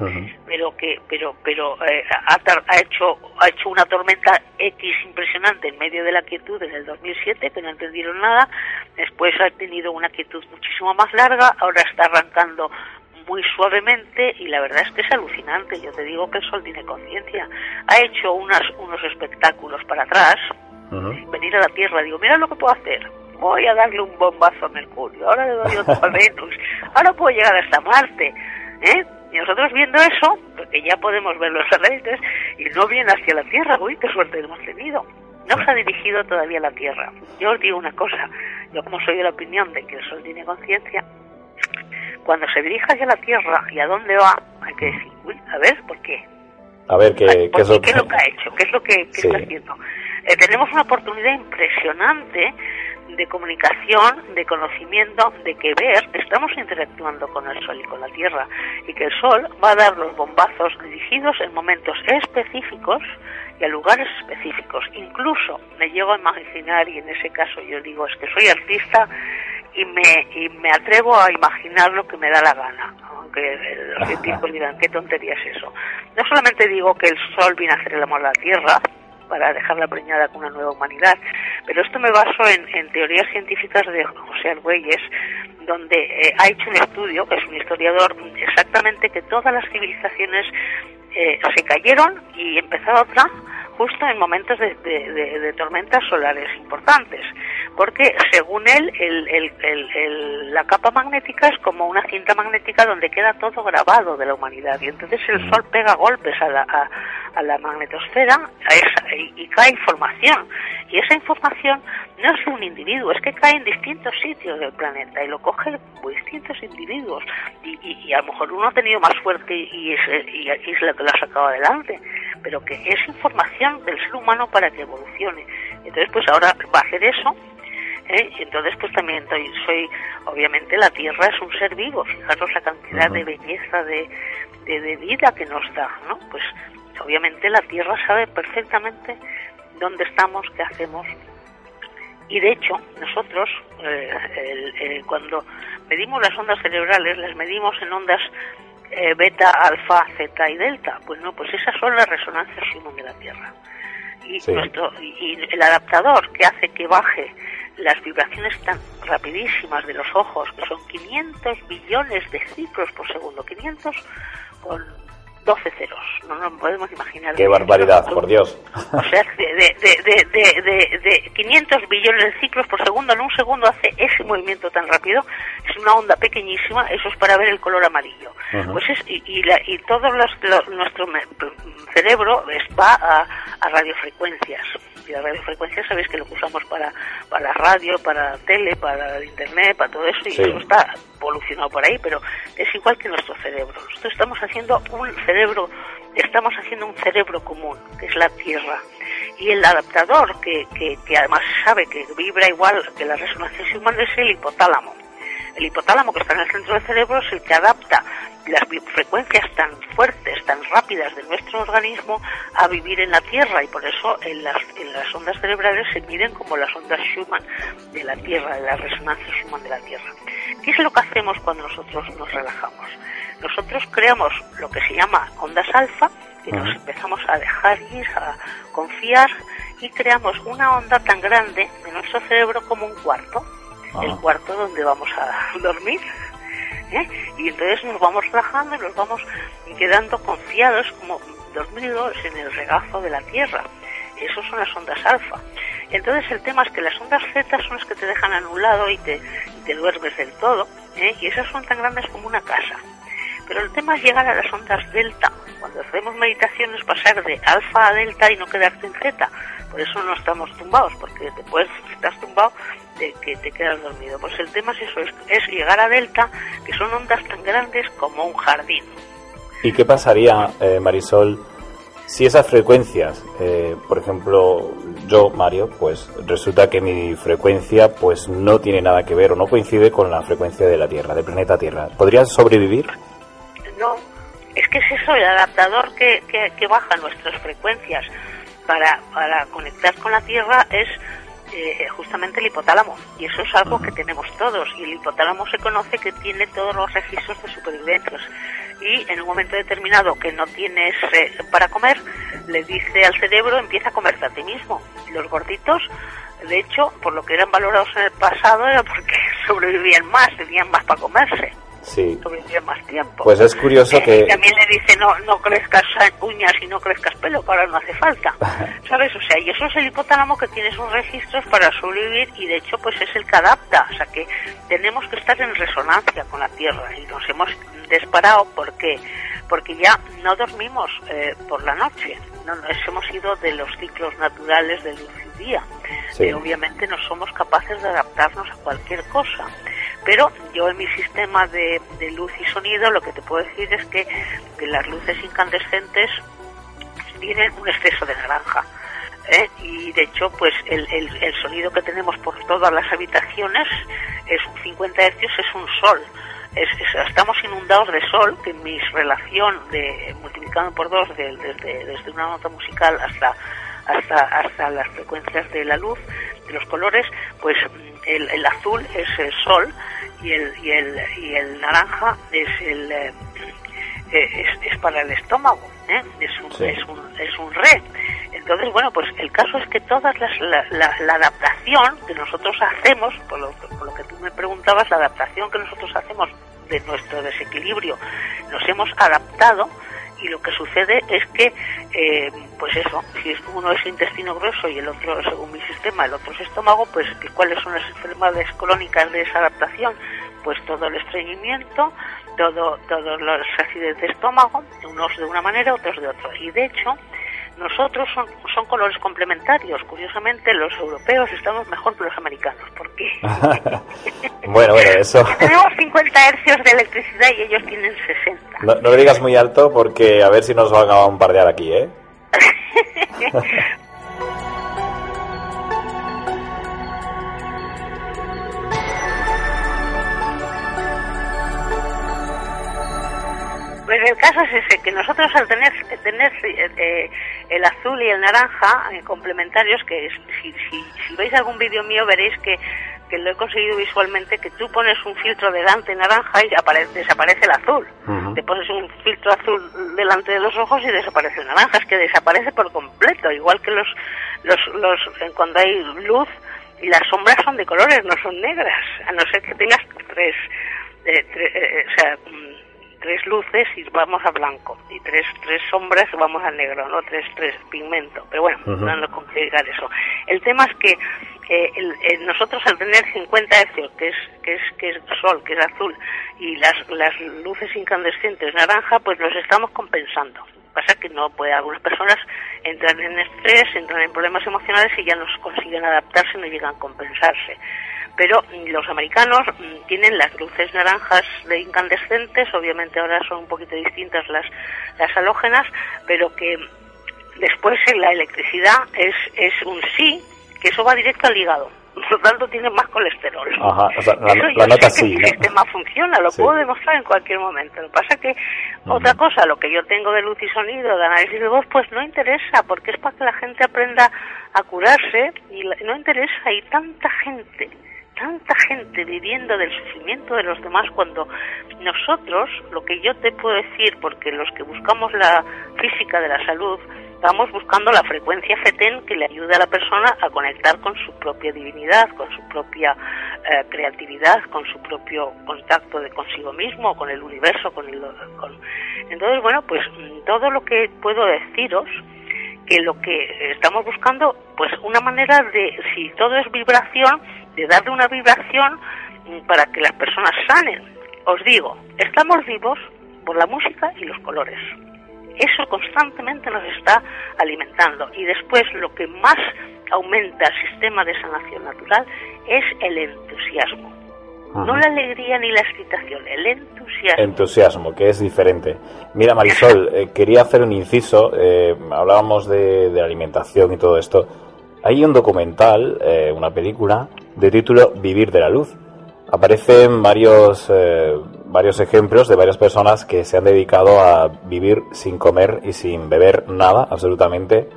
pero que pero pero eh, ha, ha, hecho ha hecho una tormenta X impresionante en medio de la quietud en el 2007 que no entendieron nada, después ha tenido una quietud muchísimo más larga, ahora está arrancando muy suavemente y la verdad es que es alucinante. Yo te digo que el sol tiene conciencia. Ha hecho unas, unos espectáculos para atrás, venir a la Tierra. Digo, mira lo que puedo hacer. Voy a darle un bombazo a Mercurio, ahora le doy otro a Venus, ahora puedo llegar hasta Marte. ¿eh? Y nosotros viendo eso, porque ya podemos ver los satélites, y no viene hacia la Tierra. Uy, qué suerte hemos tenido. No se ha dirigido todavía a la Tierra. Yo os digo una cosa, yo como soy de la opinión de que el Sol tiene conciencia, cuando se dirija hacia la Tierra y a dónde va, hay que decir, uy, a ver, ¿por qué? A ver, ¿qué, ¿qué, es, lo que... ha hecho? ¿Qué es lo que, está haciendo? Eh, tenemos una oportunidad impresionante de comunicación, de conocimiento, de que ver, estamos interactuando con el Sol y con la Tierra, y que el Sol va a dar los bombazos dirigidos en momentos específicos y a lugares específicos. Incluso me llego a imaginar, y en ese caso yo digo, es que soy artista y me, y me atrevo a imaginar lo que me da la gana, aunque los científicos digan, ¿qué tontería es eso? No solamente digo que el Sol viene a hacer el amor a la Tierra, para dejarla preñada con una nueva humanidad. Pero esto me baso en, teorías científicas de José Argüelles, donde eh, ha hecho un estudio, que es un historiador, exactamente que todas las civilizaciones eh, se cayeron y empezó otra justo en momentos de, de, tormentas solares importantes, porque según él el, el, la capa magnética es como una cinta magnética donde queda todo grabado de la humanidad y entonces el Sol pega golpes a la, a, a la magnetosfera y, y, cae información y esa información no es un individuo, es que cae en distintos sitios del planeta y lo cogen distintos individuos y, y, a lo mejor uno ha tenido más suerte y es, y es la que lo ha sacado adelante, pero que es información del ser humano para que evolucione. Entonces pues ahora va a hacer eso ¿eh? y entonces pues también soy, soy, obviamente la tierra es un ser vivo fijaros la cantidad de belleza de, de, de, vida que nos da no pues obviamente la tierra sabe perfectamente dónde estamos qué hacemos y de hecho, nosotros, eh, cuando medimos las ondas cerebrales, las medimos en ondas eh, beta, alfa, zeta y delta. Pues no, pues esas son las resonancias Schumann de la Tierra. Y, nuestro, y el adaptador que hace que baje las vibraciones tan rapidísimas de los ojos, que son 500 billones de ciclos por segundo, 500 con 12 ceros, no nos podemos imaginar. ¡Qué barbaridad, por Dios! O sea, de, de, de, de, 500 billones de ciclos por segundo, en un segundo hace ese movimiento tan rápido, es una onda pequeñísima, eso es para ver el color amarillo. pues es, y, y, la, y todo los, nuestro cerebro va a, a radiofrecuencias y la radiofrecuencia sabéis que lo usamos para, para la radio, para la tele, para el internet, para todo eso, y eso está evolucionado por ahí, pero es igual que nuestro cerebro. Nosotros estamos haciendo un cerebro, estamos haciendo un cerebro común, que es la Tierra. Y el adaptador, que, que, que además sabe que vibra igual que la resonancia humana, es el hipotálamo. El hipotálamo que está en el centro del cerebro es el que adapta las frecuencias tan fuertes, tan rápidas de nuestro organismo a vivir en la Tierra y por eso en las, en las ondas cerebrales se miden como las ondas Schumann de la Tierra, de la resonancia Schumann de la Tierra. ¿Qué es lo que hacemos cuando nosotros nos relajamos? Nosotros creamos lo que se llama ondas alfa, y nos empezamos a dejar ir, a confiar y creamos una onda tan grande de nuestro cerebro como un cuarto, el ah. cuarto donde vamos a dormir ¿eh? y entonces nos vamos relajando y nos vamos quedando confiados como dormidos en el regazo de la Tierra. Esas son las ondas alfa. Entonces el tema es que las ondas Z son las que te dejan anulado y te, te duermes del todo, ¿eh? y esas son tan grandes como una casa. Pero el tema es llegar a las ondas delta. Cuando hacemos meditaciones pasar de alfa a delta y no quedarte en Z. Por eso no estamos tumbados, porque después estás tumbado de que te quedas dormido. Pues el tema es eso, es, llegar a delta, que son ondas tan grandes como un jardín. ¿Y qué pasaría, eh, Marisol, si esas frecuencias, eh, por ejemplo, yo, Mario, pues resulta que mi frecuencia pues no tiene nada que ver o no coincide con la frecuencia de la Tierra, del planeta Tierra. ¿Podrías sobrevivir? No, es que es eso, el adaptador que, que, que baja nuestras frecuencias para, para conectar con la Tierra es eh, justamente el hipotálamo. Y eso es algo que tenemos todos. Y el hipotálamo se conoce que tiene todos los registros de supervivencia. Y en un momento determinado que no tienes eh, para comer, le dice al cerebro, empieza a comerte a ti mismo. Los gorditos, de hecho, por lo que eran valorados en el pasado, era porque sobrevivían más, tenían más para comerse sí. más tiempo. Pues es curioso que... También le dice, no, no crezcas uñas y no crezcas pelo, que ahora no hace falta. ¿Sabes? O sea, y eso es el hipotálamo que tiene sus registros para sobrevivir y de hecho pues es el que adapta. O sea que tenemos que estar en resonancia con la Tierra y nos hemos disparado porque porque ya no dormimos eh, por la noche, no nos hemos ido de los ciclos naturales del luz y día. Sí. Eh, obviamente no somos capaces de adaptarnos a cualquier cosa. Pero yo en mi sistema de, luz y sonido lo que te puedo decir es que, las luces incandescentes tienen un exceso de naranja. ¿eh? y de hecho pues el, el, sonido que tenemos por todas las habitaciones es 50 hercios es un sol es, estamos inundados de sol que mi relación de multiplicando por dos desde, desde una nota musical hasta hasta hasta las frecuencias de la luz de los colores pues el, el azul es el sol y el, y el, y el naranja es el eh, eh, es, para el estómago ¿eh? es, un, es, un, es un re entonces bueno pues el caso es que todas las, la, la, adaptación que nosotros hacemos por lo, por lo que tú me preguntabas la adaptación que nosotros hacemos de nuestro desequilibrio nos hemos adaptado y lo que sucede es que, eh, pues eso, si uno es intestino grueso y el otro, según mi sistema, el otro es estómago, pues ¿cuáles son las enfermedades crónicas de esa adaptación? Pues todo el estreñimiento, todo, todos los acidez de estómago, unos de una manera, otros de otra. Y de hecho, nosotros son, son colores complementarios. Curiosamente, los europeos estamos mejor que los americanos. ¿Por qué? bueno, bueno, eso. tenemos 50 hercios de electricidad y ellos tienen 60. No, no lo digas muy alto porque a ver si nos van a bombardear aquí, ¿eh? Pues el caso es ese, que nosotros al tener, tener eh, el azul y el naranja eh, complementarios, que si, si, si, veis algún vídeo mío veréis que que lo he conseguido visualmente, que tú pones un filtro delante naranja y aparece, desaparece el azul. Te pones un filtro azul delante de los ojos y desaparece el naranja. Es que desaparece por completo, igual que los, los, los cuando hay luz y las sombras son de colores, no son negras, a no ser que tengas tres, eh, eh, o sea, tres luces y vamos a blanco y tres tres sombras y vamos al negro, no tres tres pigmento. Pero bueno, no nos complicar eso. El tema es que eh, nosotros al tener 50 hercios, que es que es que es sol, que es azul, y las las luces incandescentes naranja, pues los estamos compensando. Pasa que no puede algunas personas entran en estrés, entran en problemas emocionales y ya no consiguen adaptarse, no llegan a compensarse. Pero los americanos mm, tienen las luces naranjas de incandescentes, obviamente ahora son un poquito distintas las, las halógenas, pero que después en la electricidad es, es un sí, que eso va directo al hígado por lo tanto tiene más colesterol. Ajá, o sea, la, la nota sí. El sistema funciona, lo puedo demostrar en cualquier momento. Lo que pasa que otra cosa, lo que yo tengo de luz y sonido, de análisis de voz, pues no interesa, porque es para que la gente aprenda a curarse y no interesa. Hay tanta gente tanta gente viviendo del sufrimiento de los demás cuando nosotros, lo que yo te puedo decir, porque los que buscamos la física de la salud, estamos buscando la frecuencia FETEN que le ayude a la persona a conectar con su propia divinidad, con su propia eh, creatividad, con su propio contacto de consigo mismo, con el universo, con el... Entonces, bueno, pues todo lo que puedo deciros que lo que estamos buscando, pues una manera de, si todo es vibración, de darle una vibración para que las personas sanen. Os digo, estamos vivos por la música y los colores. Eso constantemente nos está alimentando. Y después lo que más aumenta el sistema de sanación natural es el entusiasmo. No la alegría ni la excitación, el entusiasmo. Entusiasmo, que es diferente. Mira, Marisol, eh, quería hacer un inciso. Eh, hablábamos de, de, alimentación y todo esto. Hay un documental, eh, una película, de título Vivir de la Luz. Aparecen varios varios ejemplos de varias personas que se han dedicado a vivir sin comer y sin beber nada, absolutamente,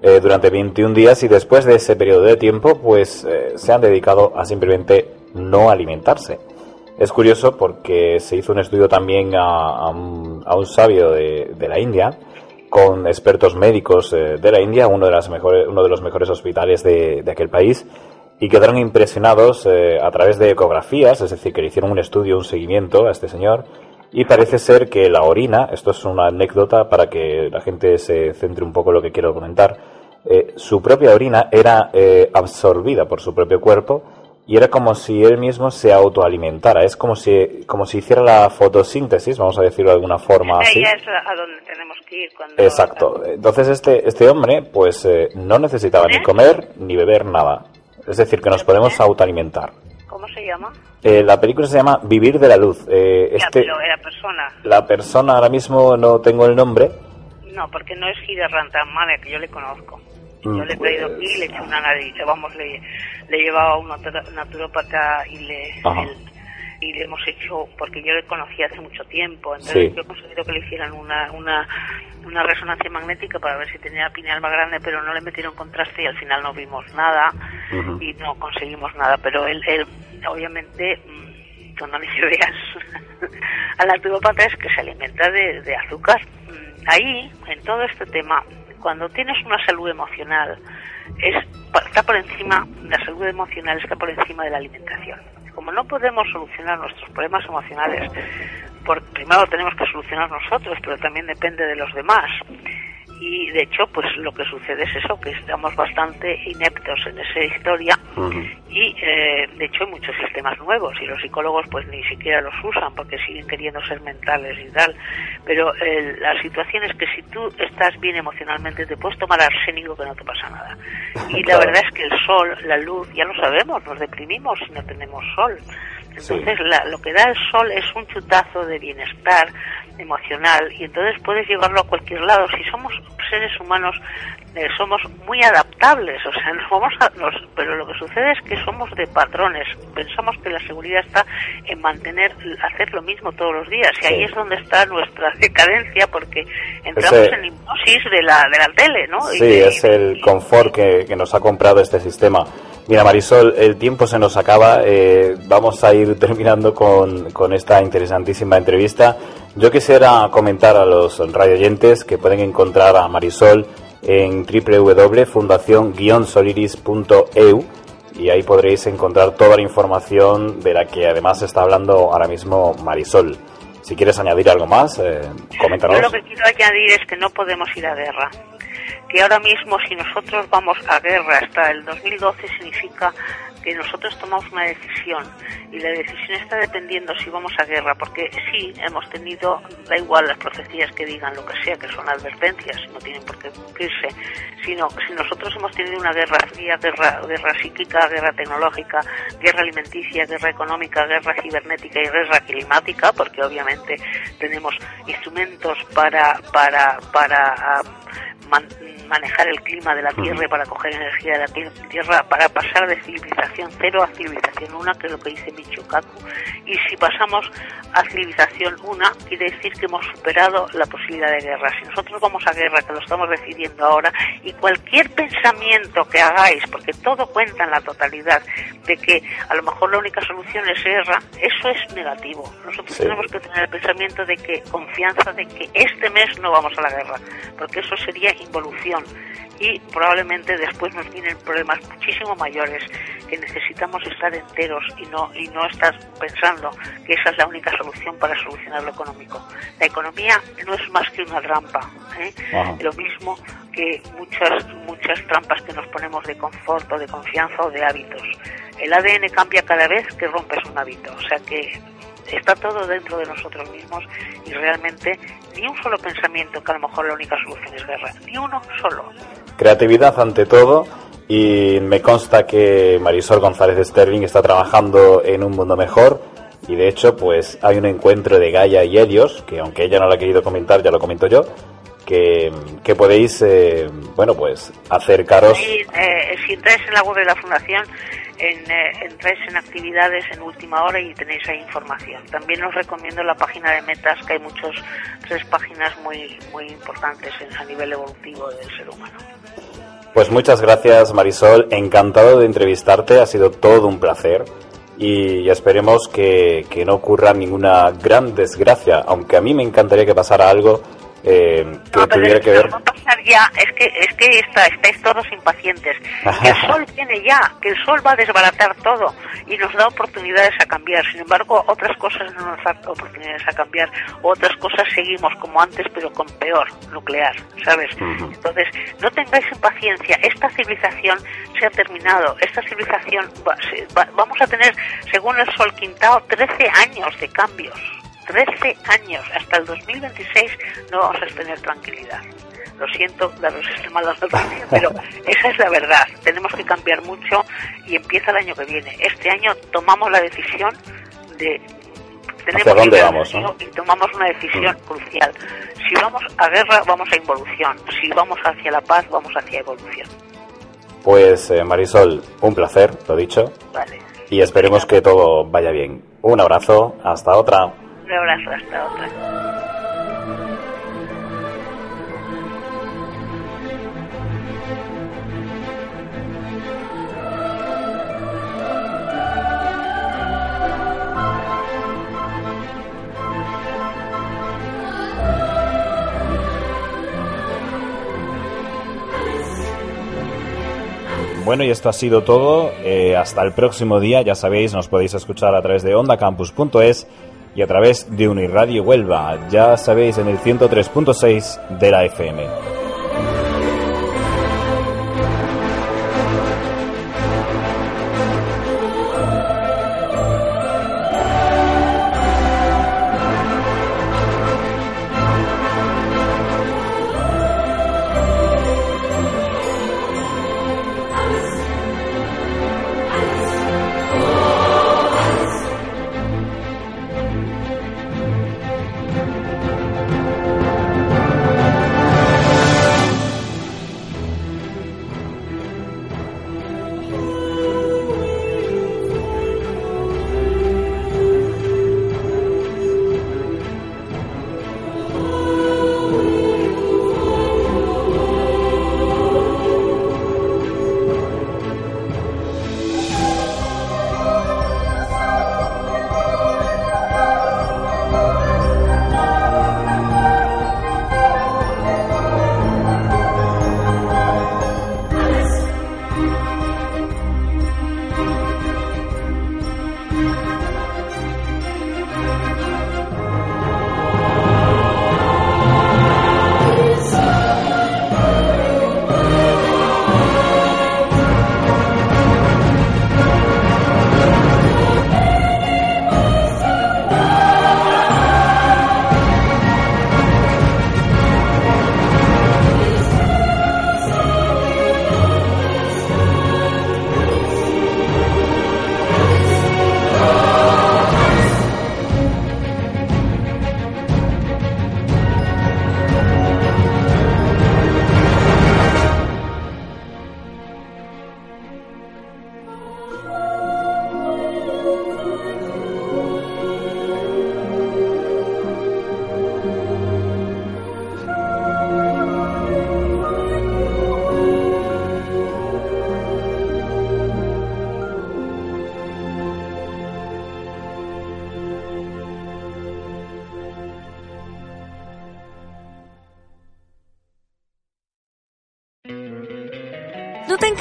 eh, durante 21 días y después de ese periodo de tiempo, pues eh, se han dedicado a simplemente no alimentarse. Es curioso porque se hizo un estudio también a, un, sabio de, la India, con expertos médicos eh, de la India, uno de, las mejores, uno de los mejores hospitales de, de aquel país, y quedaron impresionados eh, a través de ecografías, es decir, que le hicieron un estudio, un seguimiento a este señor, y parece ser que la orina, esto es una anécdota para que la gente se centre un poco en lo que quiero comentar, eh, su propia orina era eh, absorbida por su propio cuerpo y era como si él mismo se autoalimentara, es como si, como si hiciera la fotosíntesis, vamos a decirlo de alguna forma así. es a donde tenemos que ir cuando... Exacto, entonces este, este hombre pues no necesitaba ni comer ni beber nada, es decir, que nos podemos autoalimentar. ¿Cómo se llama? Eh, la película se llama Vivir de la Luz. Eh, este, la persona. La persona ahora mismo no tengo el nombre. No, porque no es Gira Rantamane, que yo le conozco. Yo le he traído aquí y le he hecho una nariz. Vamos, le, le he llevado a un naturópata y le, y le hemos hecho, porque yo le conocí hace mucho tiempo, entonces yo he conseguido que le hicieran una, una, una resonancia magnética para ver si tenía pineal más grande, pero no le metieron contraste y al final no vimos nada y no conseguimos nada. Pero él, él obviamente, mm, cuando le veas al naturópata es que se alimenta de, de azúcar. Mm, ahí, en todo este tema, cuando tienes una salud emocional, es, está por encima, la salud emocional está por encima de la alimentación como no podemos solucionar nuestros problemas emocionales, por, primero tenemos que solucionar nosotros, pero también depende de los demás y de hecho pues lo que sucede es eso que estamos bastante ineptos en esa historia. Y eh, de hecho hay muchos sistemas nuevos y los psicólogos pues ni siquiera los usan porque siguen queriendo ser mentales y tal. Pero eh, la situación es que si tú estás bien emocionalmente te puedes tomar arsénico que no te pasa nada. Y la verdad es que el sol la luz ya lo sabemos nos deprimimos si no tenemos sol. Entonces lo que da el sol es un chutazo de bienestar emocional y entonces puedes llevarlo a cualquier lado. Si somos seres humanos, eh, somos muy adaptables, o sea, nos vamos a, nos, pero lo que sucede es que somos de patrones. Pensamos que la seguridad está en mantener, hacer lo mismo todos los días y ahí es donde está nuestra decadencia porque entramos en hipnosis de la, de la tele, ¿no? Sí, es el confort que, que nos ha comprado este sistema. Mira, Marisol, el tiempo se nos acaba. Eh, vamos a ir terminando con, con, esta interesantísima entrevista. Yo quisiera comentar a los radioyentes que pueden encontrar a Marisol en www.fundación-soliris.eu y ahí podréis encontrar toda la información de la que además está hablando ahora mismo Marisol. Si quieres añadir algo más, eh, coméntanos. Yo lo que quiero añadir es que no podemos ir a guerra que ahora mismo si nosotros vamos a guerra hasta el 2012 significa que nosotros tomamos una decisión. Y la decisión está dependiendo si vamos a guerra, porque sí hemos tenido, da igual las profecías que digan lo que sea, que son advertencias, no tienen por qué cumplirse, sino si nosotros hemos tenido una guerra fría, guerra, guerra psíquica, guerra tecnológica, guerra alimenticia, guerra económica, guerra cibernética y guerra climática, porque obviamente tenemos instrumentos para, para, para manejar el clima de la Tierra y para coger energía de la Tierra, para pasar de civilización cero a civilización una, que es lo que dice Michokaku. Y si pasamos a civilización una, quiere decir que hemos superado la posibilidad de guerra. Si nosotros vamos a guerra, que lo estamos decidiendo ahora, y cualquier pensamiento que hagáis, porque todo cuenta en la totalidad, de que a lo mejor la única solución es guerra, eso es negativo. Nosotros tenemos que tener el pensamiento de que confianza de que este mes no vamos a la guerra, porque eso sería involución y probablemente después nos vienen problemas muchísimo mayores que necesitamos estar enteros y no y no estar pensando que esa es la única solución para solucionar lo económico. La economía no es más que una trampa, ¿eh? lo mismo que muchas muchas trampas que nos ponemos de confort o de confianza o de hábitos. El ADN cambia cada vez que rompes un hábito, o sea que está todo dentro de nosotros mismos y realmente ni un solo pensamiento que a lo mejor la única solución es guerra, ni uno solo. Creatividad ante todo y me consta que Marisol González de Sterling está trabajando en un mundo mejor y de hecho pues hay un encuentro de Gaia y Helios que aunque ella no lo ha querido comentar ya lo comento yo que, que podéis eh, bueno pues acercaros sí, eh, si entráis en la web de la fundación en, eh, en actividades en última hora y tenéis ahí información. También os recomiendo la página de Metas, que hay muchos, tres páginas muy, muy importantes a nivel evolutivo del ser humano. Pues muchas gracias Marisol, encantado de entrevistarte, ha sido todo un placer y esperemos que, que no ocurra ninguna gran desgracia, aunque a mí me encantaría que pasara algo eh, que tuviera que ver. va a pasar ya, es que, es que está, estáis todos impacientes. el sol viene ya, que el sol va a desbaratar todo y nos da oportunidades a cambiar. Sin embargo, otras cosas no nos dan oportunidades a cambiar, otras cosas seguimos como antes, pero con peor, nuclear, ¿sabes? Entonces, no tengáis impaciencia. Esta civilización se ha terminado. Esta civilización, vamos a tener, según el Sol Quintao, 13 años de cambios 13 años, hasta el 2026, no vamos a tener tranquilidad. Lo siento daros este malas noticias, pero esa es la verdad. Tenemos que cambiar mucho y empieza el año que viene. Este año tomamos la decisión de tenemos dónde vamos, y tomamos una decisión mm. crucial. Si vamos a guerra, vamos a involución. Si vamos hacia la paz, vamos hacia evolución. Pues eh, Marisol, un placer, lo dicho. Vale. Y esperemos que todo vaya bien. Un abrazo, hasta otra. Bueno, y esto ha sido todo. Eh, hasta el próximo día. Ya sabéis, nos podéis escuchar a través de ondacampus.es y a través de Uniradio Huelva, ya sabéis, en el 103.6 de la FM.